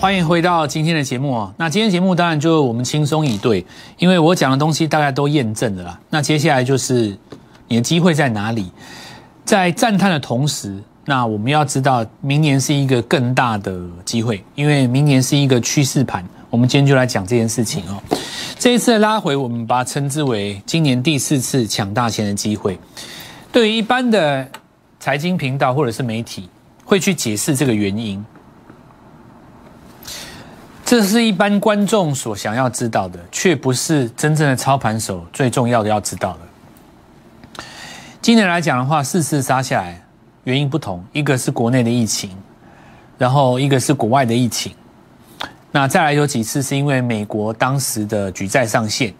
欢迎回到今天的节目啊！那今天节目当然就我们轻松以对，因为我讲的东西大概都验证了啦。那接下来就是你的机会在哪里？在赞叹的同时，那我们要知道明年是一个更大的机会，因为明年是一个趋势盘。我们今天就来讲这件事情哦。这一次的拉回，我们把它称之为今年第四次抢大钱的机会。对于一般的财经频道或者是媒体，会去解释这个原因。这是一般观众所想要知道的，却不是真正的操盘手最重要的要知道的。今年来讲的话，四次杀下来，原因不同，一个是国内的疫情，然后一个是国外的疫情。那再来有几次是因为美国当时的举债上限，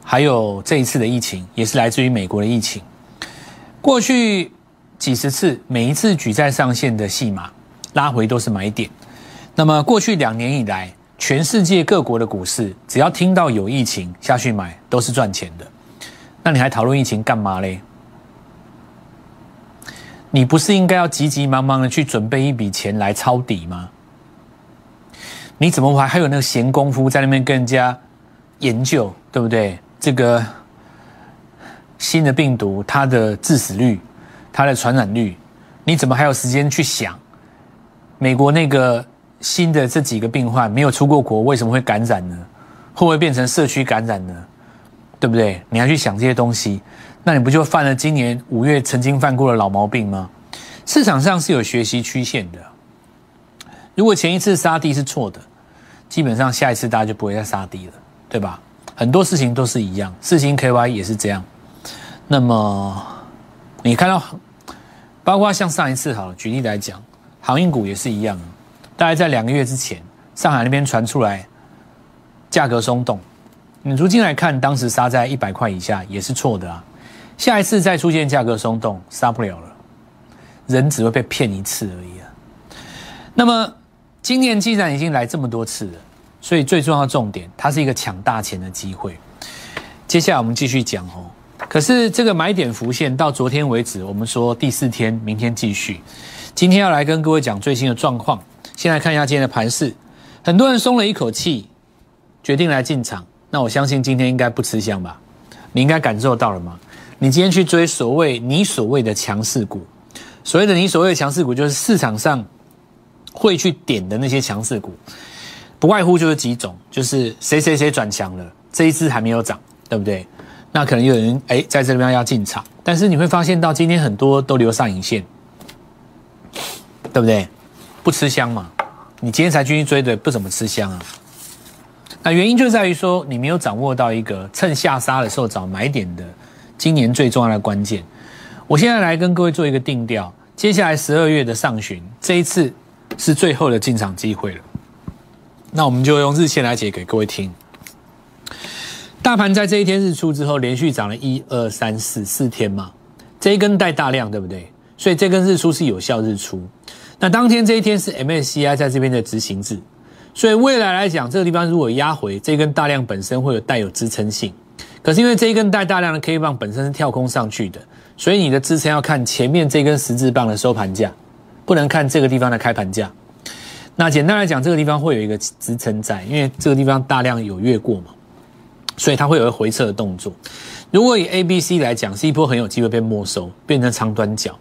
还有这一次的疫情也是来自于美国的疫情。过去几十次，每一次举债上限的戏码拉回都是买点。那么过去两年以来，全世界各国的股市，只要听到有疫情下去买，都是赚钱的。那你还讨论疫情干嘛嘞？你不是应该要急急忙忙的去准备一笔钱来抄底吗？你怎么还还有那个闲工夫在那边跟人家研究，对不对？这个新的病毒它的致死率、它的传染率，你怎么还有时间去想美国那个？新的这几个病患没有出过国，为什么会感染呢？会不会变成社区感染呢？对不对？你要去想这些东西，那你不就犯了今年五月曾经犯过的老毛病吗？市场上是有学习曲线的。如果前一次杀低是错的，基本上下一次大家就不会再杀低了，对吧？很多事情都是一样，四星 KY 也是这样。那么你看到，包括像上一次好了，举例来讲，航运股也是一样。大概在两个月之前，上海那边传出来价格松动，你如今来看，当时杀在一百块以下也是错的啊。下一次再出现价格松动，杀不了了，人只会被骗一次而已啊。那么今年既然已经来这么多次了，所以最重要的重点，它是一个抢大钱的机会。接下来我们继续讲哦。可是这个买点浮现到昨天为止，我们说第四天，明天继续。今天要来跟各位讲最新的状况。先来看一下今天的盘势，很多人松了一口气，决定来进场。那我相信今天应该不吃香吧？你应该感受到了吗？你今天去追所谓你所谓的强势股，所谓的你所谓的强势股，就是市场上会去点的那些强势股，不外乎就是几种，就是谁谁谁转强了，这一支还没有涨，对不对？那可能有人哎在这边要进场，但是你会发现到今天很多都留上影线，对不对？不吃香嘛？你今天才进去追的，不怎么吃香啊。那原因就在于说，你没有掌握到一个趁下杀的时候找买点的今年最重要的关键。我现在来跟各位做一个定调，接下来十二月的上旬，这一次是最后的进场机会了。那我们就用日线来解给各位听。大盘在这一天日出之后，连续涨了一二三四四天嘛，这一根带大量，对不对？所以这根日出是有效日出。那当天这一天是 MSCI 在这边的执行制，所以未来来讲，这个地方如果压回这根大量本身会有带有支撑性，可是因为这一根带大量的 K 棒本身是跳空上去的，所以你的支撑要看前面这根十字棒的收盘价，不能看这个地方的开盘价。那简单来讲，这个地方会有一个支撑在，因为这个地方大量有越过嘛，所以它会有个回撤的动作。如果以 A、B、C 来讲，是一波很有机会被没收，变成长短角，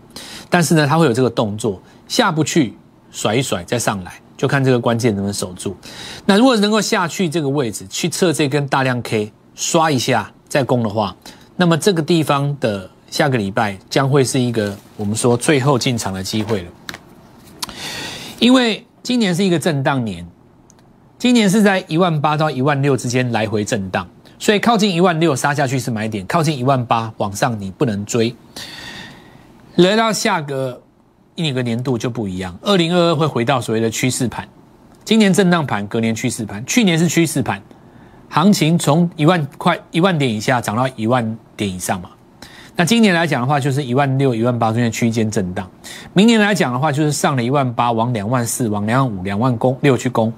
但是呢，它会有这个动作。下不去，甩一甩再上来，就看这个关键能不能守住。那如果能够下去这个位置去测这根大量 K，刷一下再攻的话，那么这个地方的下个礼拜将会是一个我们说最后进场的机会了。因为今年是一个震荡年，今年是在一万八到一万六之间来回震荡，所以靠近一万六杀下去是买点，靠近一万八往上你不能追。来到下个。一个年度就不一样，二零二二会回到所谓的趋势盘，今年震荡盘，隔年趋势盘，去年是趋势盘，行情从一万块一万点以下涨到一万点以上嘛。那今年来讲的话，就是一万六、一万八中间区间震荡。明年来讲的话，就是上了一万八，往两万四、往两万五、两万攻六去攻。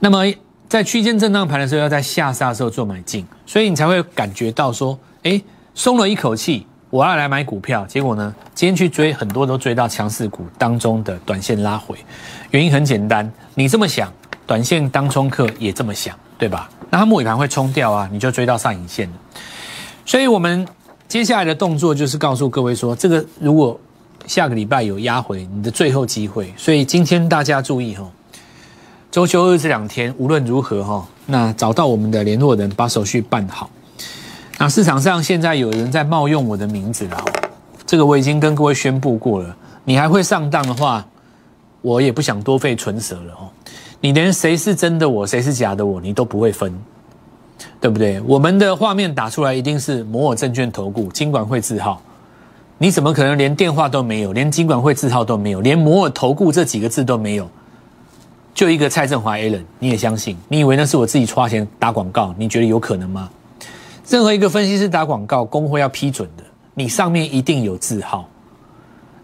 那么在区间震荡盘的时候，要在下杀的时候做买进，所以你才会感觉到说，哎，松了一口气。我要来买股票，结果呢，今天去追，很多都追到强势股当中的短线拉回，原因很简单，你这么想，短线当冲客也这么想，对吧？那它末尾盘会冲掉啊，你就追到上影线了。所以我们接下来的动作就是告诉各位说，这个如果下个礼拜有压回，你的最后机会。所以今天大家注意哈，周休日这两天无论如何哈，那找到我们的联络人，把手续办好。那市场上现在有人在冒用我的名字了，这个我已经跟各位宣布过了。你还会上当的话，我也不想多费唇舌了哦。你连谁是真的我，谁是假的我，你都不会分，对不对？我们的画面打出来一定是摩尔证券投顾金管会字号，你怎么可能连电话都没有，连金管会字号都没有，连摩尔投顾这几个字都没有？就一个蔡振华 A 人，你也相信？你以为那是我自己花钱打广告？你觉得有可能吗？任何一个分析师打广告，工会要批准的，你上面一定有字号，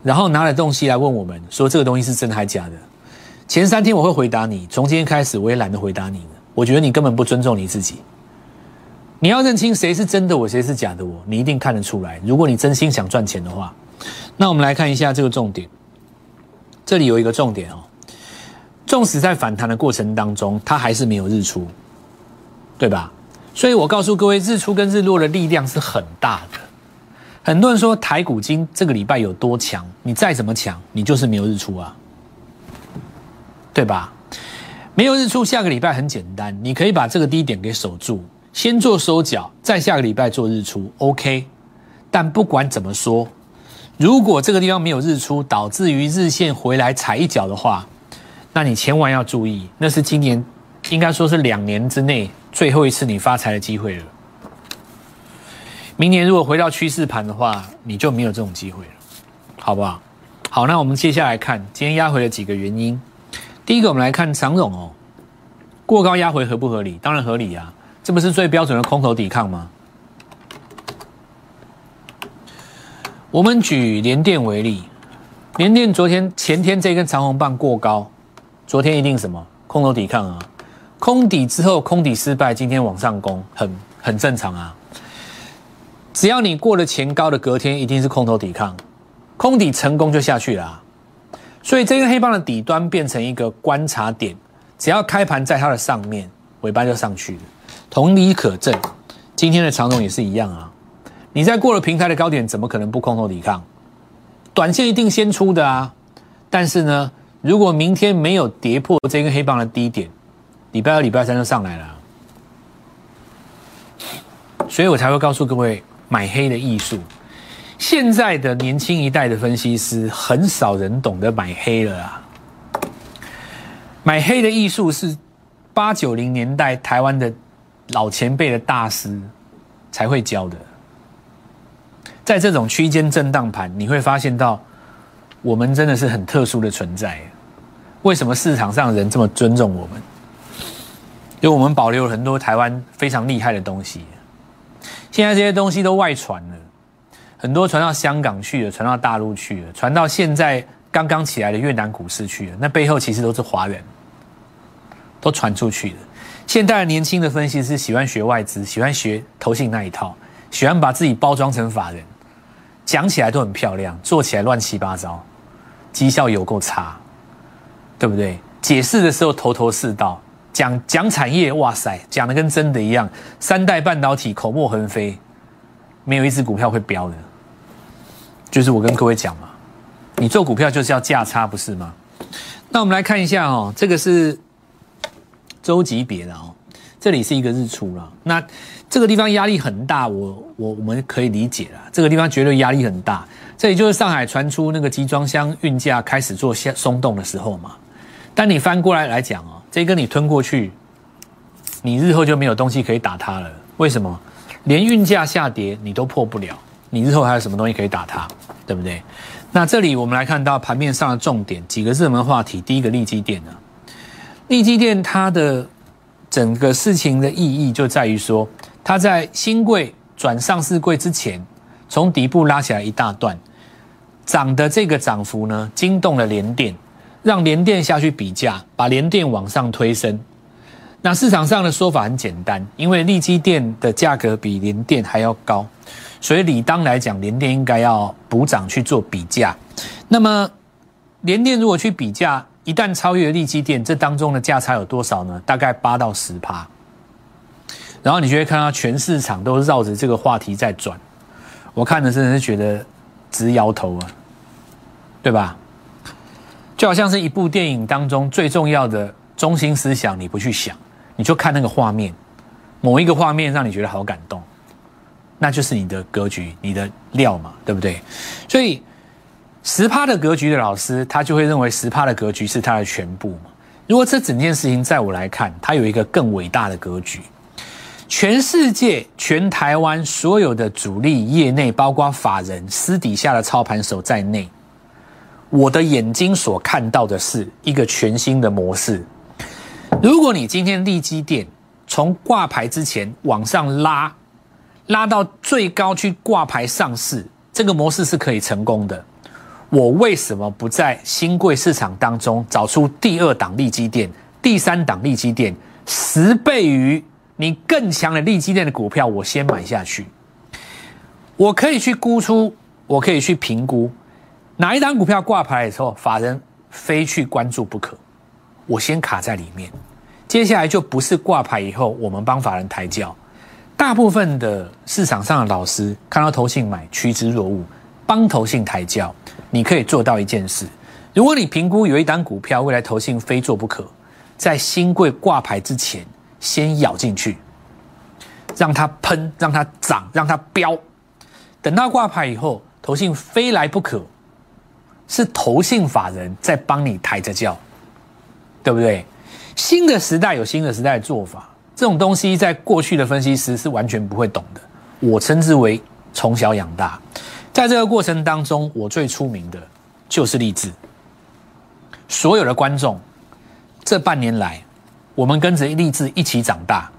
然后拿了东西来问我们，说这个东西是真的还假的？前三天我会回答你，从今天开始我也懒得回答你了。我觉得你根本不尊重你自己。你要认清谁是真的我，谁是假的我，你一定看得出来。如果你真心想赚钱的话，那我们来看一下这个重点。这里有一个重点哦，纵使在反弹的过程当中，它还是没有日出，对吧？所以我告诉各位，日出跟日落的力量是很大的。很多人说台股今这个礼拜有多强，你再怎么强，你就是没有日出啊，对吧？没有日出，下个礼拜很简单，你可以把这个低点给守住，先做收脚，再下个礼拜做日出，OK。但不管怎么说，如果这个地方没有日出，导致于日线回来踩一脚的话，那你千万要注意，那是今年应该说是两年之内。最后一次你发财的机会了。明年如果回到趋势盘的话，你就没有这种机会了，好不好？好，那我们接下来看今天压回的几个原因。第一个，我们来看长总哦，过高压回合不合理？当然合理啊，这不是最标准的空头抵抗吗？我们举联电为例，联电昨天前天这根长红棒过高，昨天一定什么空头抵抗啊？空底之后，空底失败，今天往上攻，很很正常啊。只要你过了前高的隔天，一定是空头抵抗，空底成功就下去了。所以这根黑棒的底端变成一个观察点，只要开盘在它的上面，尾巴就上去了。同理可证，今天的长龙也是一样啊。你在过了平台的高点，怎么可能不空头抵抗？短线一定先出的啊。但是呢，如果明天没有跌破这根黑棒的低点，礼拜二、礼拜三就上来了，所以我才会告诉各位买黑的艺术。现在的年轻一代的分析师，很少人懂得买黑了啊。买黑的艺术是八九零年代台湾的老前辈的大师才会教的。在这种区间震荡盘，你会发现到我们真的是很特殊的存在。为什么市场上人这么尊重我们？因为我们保留了很多台湾非常厉害的东西，现在这些东西都外传了，很多传到香港去了，传到大陆去了，传到现在刚刚起来的越南股市去了。那背后其实都是华人，都传出去了。现代年轻的分析师喜欢学外资，喜欢学投信那一套，喜欢把自己包装成法人，讲起来都很漂亮，做起来乱七八糟，绩效有够差，对不对？解释的时候头头是道。讲讲产业，哇塞，讲的跟真的一样。三代半导体口沫横飞，没有一只股票会飙的。就是我跟各位讲嘛，你做股票就是要价差，不是吗？那我们来看一下哦，这个是周级别的哦，这里是一个日出了。那这个地方压力很大，我我我们可以理解了。这个地方绝对压力很大，这里就是上海传出那个集装箱运价开始做松松动的时候嘛。但你翻过来来讲哦。这根你吞过去，你日后就没有东西可以打它了。为什么？连运价下跌你都破不了，你日后还有什么东西可以打它？对不对？那这里我们来看到盘面上的重点几个热门话题。第一个利基电呢，利基电它的整个事情的意义就在于说，它在新贵转上市贵之前，从底部拉起来一大段，涨的这个涨幅呢，惊动了联电。让联电下去比价，把联电往上推升。那市场上的说法很简单，因为利基电的价格比联电还要高，所以理当来讲，联电应该要补涨去做比价。那么联电如果去比价，一旦超越利基电，这当中的价差有多少呢？大概八到十趴。然后你就会看到全市场都绕着这个话题在转，我看的真的是觉得直摇头啊，对吧？就好像是一部电影当中最重要的中心思想，你不去想，你就看那个画面，某一个画面让你觉得好感动，那就是你的格局、你的料嘛，对不对？所以十趴的格局的老师，他就会认为十趴的格局是他的全部嘛。如果这整件事情在我来看，它有一个更伟大的格局。全世界、全台湾所有的主力业内，包括法人、私底下的操盘手在内，我的眼睛所看到的是一个全新的模式。如果你今天利基店从挂牌之前往上拉，拉到最高去挂牌上市，这个模式是可以成功的。我为什么不在新贵市场当中找出第二档利基店、第三档利基店，十倍于？你更强的利基电的股票，我先买下去。我可以去估出，我可以去评估哪一档股票挂牌的时候，法人非去关注不可。我先卡在里面，接下来就不是挂牌以后，我们帮法人抬轿。大部分的市场上的老师看到投信买趋之若鹜，帮投信抬轿。你可以做到一件事：如果你评估有一档股票未来投信非做不可，在新贵挂牌之前。先咬进去，让它喷，让它涨，让它飙。等到挂牌以后，投信非来不可，是投信法人在帮你抬着叫，对不对？新的时代有新的时代的做法，这种东西在过去的分析师是完全不会懂的。我称之为从小养大，在这个过程当中，我最出名的就是励志。所有的观众，这半年来。我们跟着励志一起长大，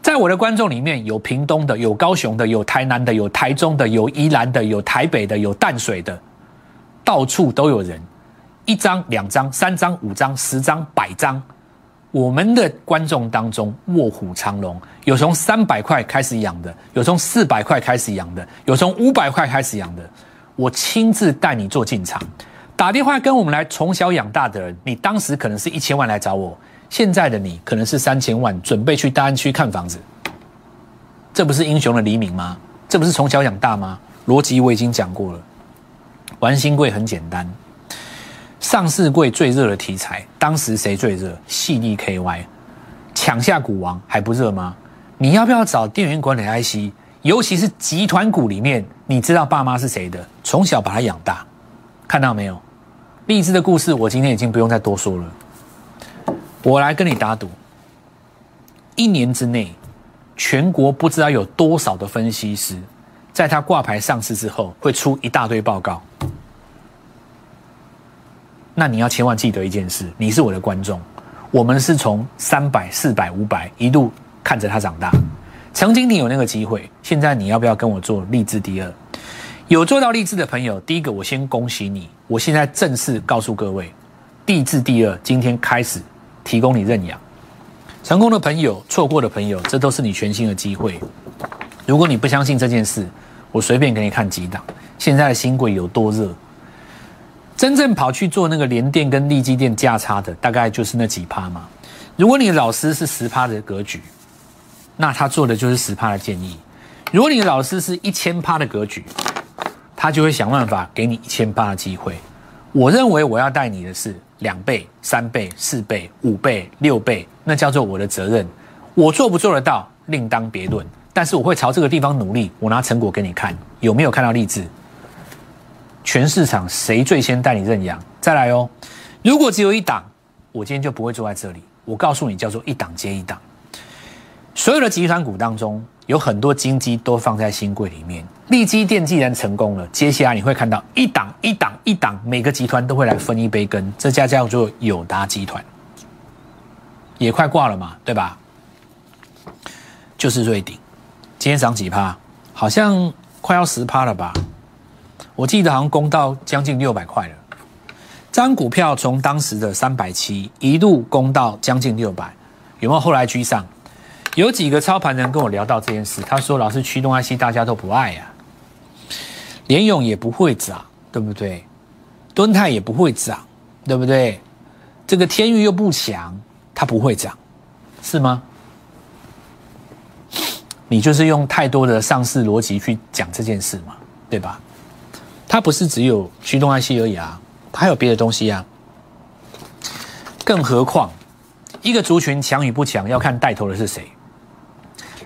在我的观众里面有屏东的，有高雄的，有台南的，有台中的，有宜兰的，有台北的，有淡水的，到处都有人，一张、两张、三张、五张、十张、百张。我们的观众当中卧虎藏龙，有从三百块开始养的，有从四百块开始养的，有从五百块开始养的。我亲自带你做进场，打电话跟我们来从小养大的人，你当时可能是一千万来找我。现在的你可能是三千万，准备去大安区看房子，这不是英雄的黎明吗？这不是从小养大吗？逻辑我已经讲过了。玩新贵很简单，上市贵最热的题材，当时谁最热？细粒 KY 抢下股王还不热吗？你要不要找电源管理 IC？尤其是集团股里面，你知道爸妈是谁的？从小把他养大，看到没有？励志的故事，我今天已经不用再多说了。我来跟你打赌，一年之内，全国不知道有多少的分析师，在他挂牌上市之后，会出一大堆报告。那你要千万记得一件事，你是我的观众，我们是从三百、四百、五百一路看着他长大。曾经你有那个机会，现在你要不要跟我做励志第二？有做到励志的朋友，第一个我先恭喜你，我现在正式告诉各位，励志第二今天开始。提供你认养，成功的朋友，错过的朋友，这都是你全新的机会。如果你不相信这件事，我随便给你看几档。现在的新贵有多热？真正跑去做那个联电跟利基电价差的，大概就是那几趴嘛。如果你的老师是十趴的格局，那他做的就是十趴的建议。如果你的老师是一千趴的格局，他就会想办法给你一千趴的机会。我认为我要带你的是。两倍、三倍、四倍、五倍、六倍，那叫做我的责任。我做不做得到，另当别论。但是我会朝这个地方努力。我拿成果给你看，有没有看到励志？全市场谁最先带你认养？再来哦。如果只有一档，我今天就不会坐在这里。我告诉你，叫做一档接一档。所有的集团股当中。有很多金基都放在新柜里面。利基电既然成功了，接下来你会看到一档一档一档，每个集团都会来分一杯羹。这家叫做友达集团，也快挂了嘛，对吧？就是瑞鼎，今天涨几趴？好像快要十趴了吧？我记得好像攻到将近六百块了。这张股票从当时的三百七一路攻到将近六百，有没有后来居上？有几个操盘人跟我聊到这件事，他说：“老师，驱动 IC 大家都不爱呀，联勇也不会涨，对不对？敦泰也不会涨，对不对？这个天域又不强，它不会涨，是吗？你就是用太多的上市逻辑去讲这件事嘛，对吧？它不是只有驱动 IC 而已啊，它还有别的东西啊。更何况，一个族群强与不强，要看带头的是谁。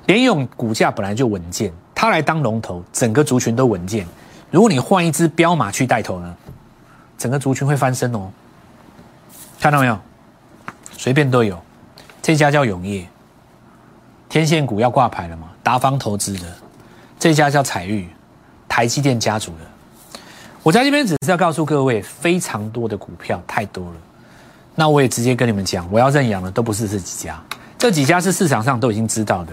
联勇股价本来就稳健，它来当龙头，整个族群都稳健。如果你换一只彪马去带头呢，整个族群会翻身哦。看到没有？随便都有。这家叫永业，天线股要挂牌了吗？达方投资的这家叫彩玉，台积电家族的。我在这边只是要告诉各位，非常多的股票太多了。那我也直接跟你们讲，我要认养的都不是这几家，这几家是市场上都已经知道的。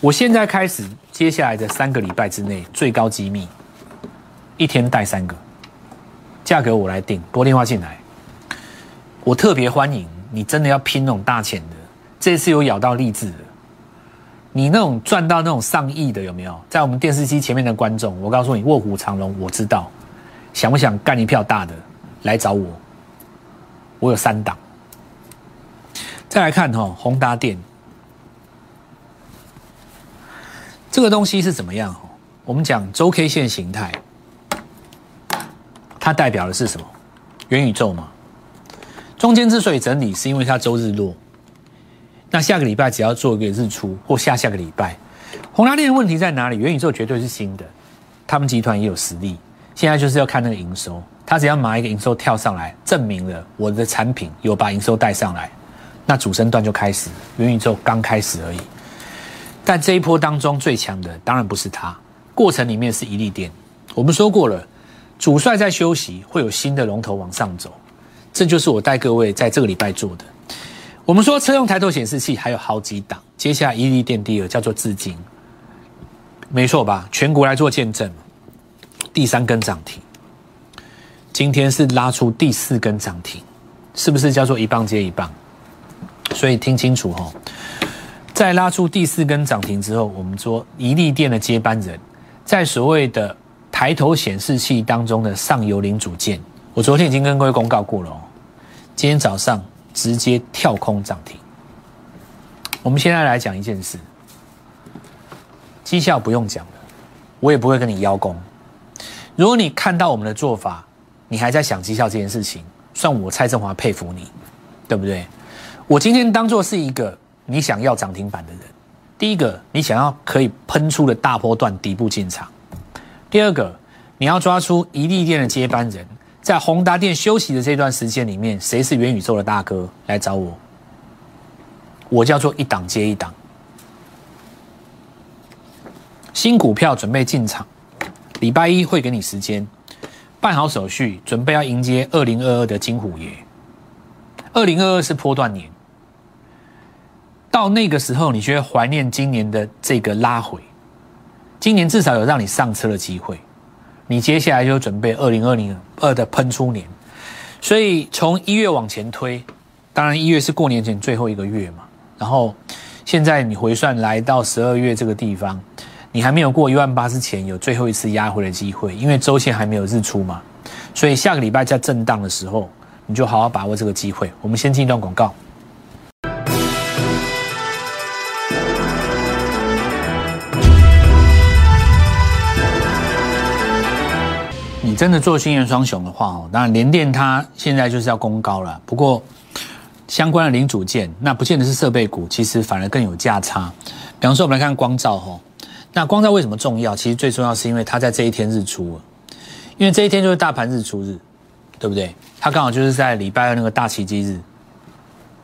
我现在开始，接下来的三个礼拜之内，最高机密，一天带三个，价格我来定，拨电话进来。我特别欢迎你，真的要拼那种大钱的，这次有咬到励志的。你那种赚到那种上亿的有没有？在我们电视机前面的观众，我告诉你，卧虎藏龙，我知道。想不想干一票大的？来找我，我有三档。再来看哈，宏达电这个东西是怎么样？我们讲周 K 线形态，它代表的是什么？元宇宙嘛。中间之所以整理，是因为它周日落。那下个礼拜只要做一个日出，或下下个礼拜，宏拉链的问题在哪里？元宇宙绝对是新的，他们集团也有实力。现在就是要看那个营收，他只要拿一个营收跳上来，证明了我的产品有把营收带上来，那主升段就开始，元宇宙刚开始而已。但这一波当中最强的当然不是他，过程里面是一利电。我们说过了，主帅在休息，会有新的龙头往上走，这就是我带各位在这个礼拜做的。我们说车用抬头显示器还有好几档，接下来一利电第二叫做资金，没错吧？全国来做见证，第三根涨停，今天是拉出第四根涨停，是不是叫做一棒接一棒？所以听清楚哈，在拉出第四根涨停之后，我们说一利电的接班人，在所谓的抬头显示器当中的上游零组件，我昨天已经跟各位公告过了哦，今天早上。直接跳空涨停。我们现在来讲一件事，绩效不用讲了，我也不会跟你邀功。如果你看到我们的做法，你还在想绩效这件事情，算我蔡振华佩服你，对不对？我今天当做是一个你想要涨停板的人。第一个，你想要可以喷出的大波段底部进场；第二个，你要抓出一利店的接班人。在宏达店休息的这段时间里面，谁是元宇宙的大哥来找我？我叫做一档接一档，新股票准备进场，礼拜一会给你时间办好手续，准备要迎接二零二二的金虎爷。二零二二是波段年，到那个时候，你就会怀念今年的这个拉回，今年至少有让你上车的机会。你接下来就准备二零二零二的喷出年，所以从一月往前推，当然一月是过年前最后一个月嘛。然后现在你回算来到十二月这个地方，你还没有过一万八之前有最后一次压回的机会，因为周线还没有日出嘛。所以下个礼拜在震荡的时候，你就好好把握这个机会。我们先进一段广告。真的做新元双雄的话哦，当然联电它现在就是要攻高了。不过相关的零组件，那不见得是设备股，其实反而更有价差。比方说，我们来看光照哈，那光照为什么重要？其实最重要是因为它在这一天日出了，因为这一天就是大盘日出日，对不对？它刚好就是在礼拜二那个大奇迹日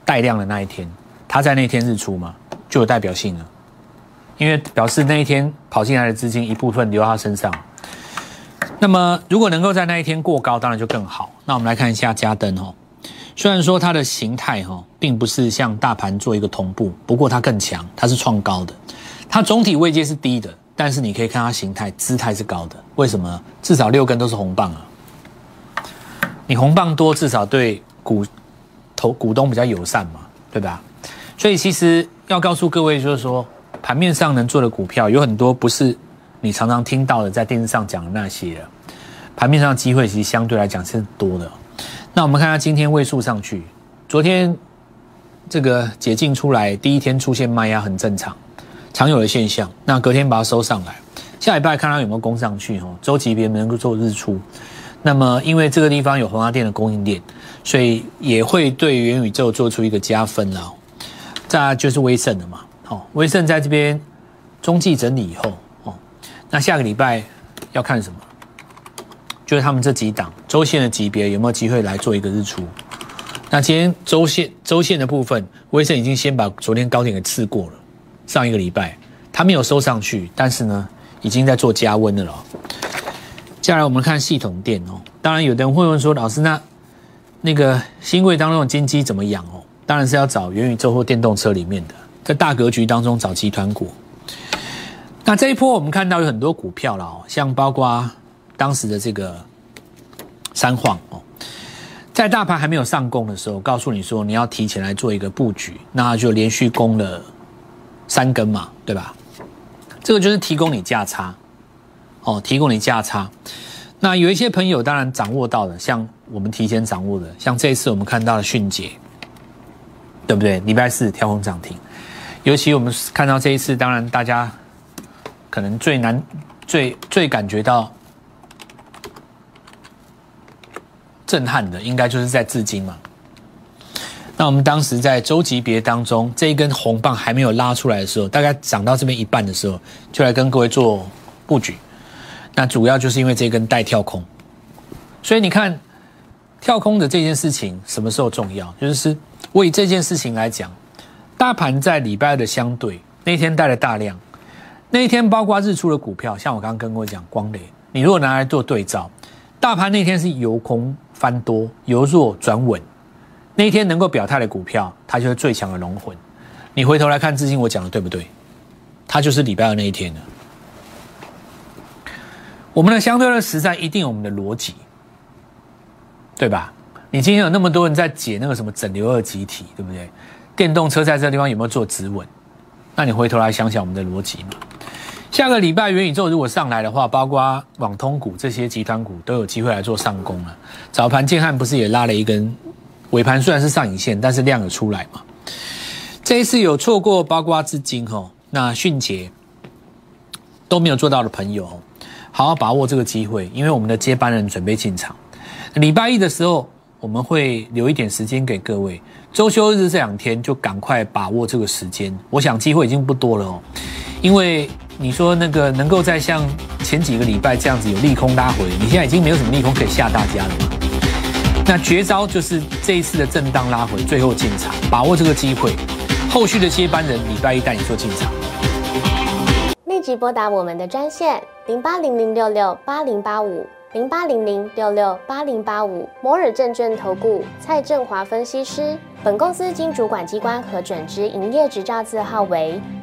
带量的那一天，它在那天日出嘛，就有代表性了，因为表示那一天跑进来的资金一部分留到它身上。那么，如果能够在那一天过高，当然就更好。那我们来看一下加登哦，虽然说它的形态哈，并不是像大盘做一个同步，不过它更强，它是创高的。它总体位阶是低的，但是你可以看它形态姿态是高的。为什么？至少六根都是红棒啊！你红棒多，至少对股投股东比较友善嘛，对吧？所以其实要告诉各位，就是说盘面上能做的股票有很多，不是。你常常听到的，在电视上讲的那些。盘面上机会其实相对来讲是多的。那我们看下今天位数上去，昨天这个解禁出来第一天出现卖压很正常，常有的现象。那隔天把它收上来，下礼拜看它有没有攻上去哦。周级别能够做日出，那么因为这个地方有宏达电的供应链，所以也会对元宇宙做出一个加分了。再就是威盛的嘛，好，威盛在这边中继整理以后，那下个礼拜要看什么？就是他们这几档周线的级别有没有机会来做一个日出？那今天周线周线的部分，威盛已经先把昨天高点给刺过了。上一个礼拜它没有收上去，但是呢，已经在做加温的了。接下来我们看系统电哦，当然有的人会问说，老师那那个新贵当中的金鸡怎么养哦？当然是要找元宇宙或电动车里面的，在大格局当中找集团股。那这一波我们看到有很多股票了哦，像包括。当时的这个三晃哦，在大盘还没有上攻的时候，告诉你说你要提前来做一个布局，那就连续攻了三根嘛，对吧？这个就是提供你价差哦，提供你价差。那有一些朋友当然掌握到的，像我们提前掌握的，像这一次我们看到的迅捷，对不对？礼拜四跳空涨停，尤其我们看到这一次，当然大家可能最难、最最感觉到。震撼的应该就是在至今嘛。那我们当时在周级别当中，这一根红棒还没有拉出来的时候，大概涨到这边一半的时候，就来跟各位做布局。那主要就是因为这根带跳空，所以你看跳空的这件事情什么时候重要？就是我以这件事情来讲，大盘在礼拜二的相对那天带了大量，那一天包括日出的股票，像我刚刚跟各位讲光磊，你如果拿来做对照，大盘那天是由空。翻多由弱转稳，那一天能够表态的股票，它就是最强的龙魂。你回头来看，至今我讲的对不对？它就是礼拜二那一天的。我们的相对论实战一定有我们的逻辑，对吧？你今天有那么多人在解那个什么整流二极体，对不对？电动车在这地方有没有做止稳？那你回头来想想我们的逻辑嘛。下个礼拜元宇宙如果上来的话，包括网通股这些集团股都有机会来做上攻了。早盘建汉不是也拉了一根尾盘，虽然是上影线，但是量有出来嘛。这一次有错过包括资金吼，那迅捷都没有做到的朋友，好好把握这个机会，因为我们的接班人准备进场。礼拜一的时候，我们会留一点时间给各位。周休日这两天就赶快把握这个时间，我想机会已经不多了哦，因为。你说那个能够在像前几个礼拜这样子有利空拉回，你现在已经没有什么利空可以吓大家了嘛？那绝招就是这一次的震荡拉回，最后进场，把握这个机会。后续的接班人礼拜一带你做进场。立即拨打我们的专线零八零零六六八零八五零八零零六六八零八五摩尔证券投顾蔡振华分析师。本公司经主管机关核准之营业执照字号为。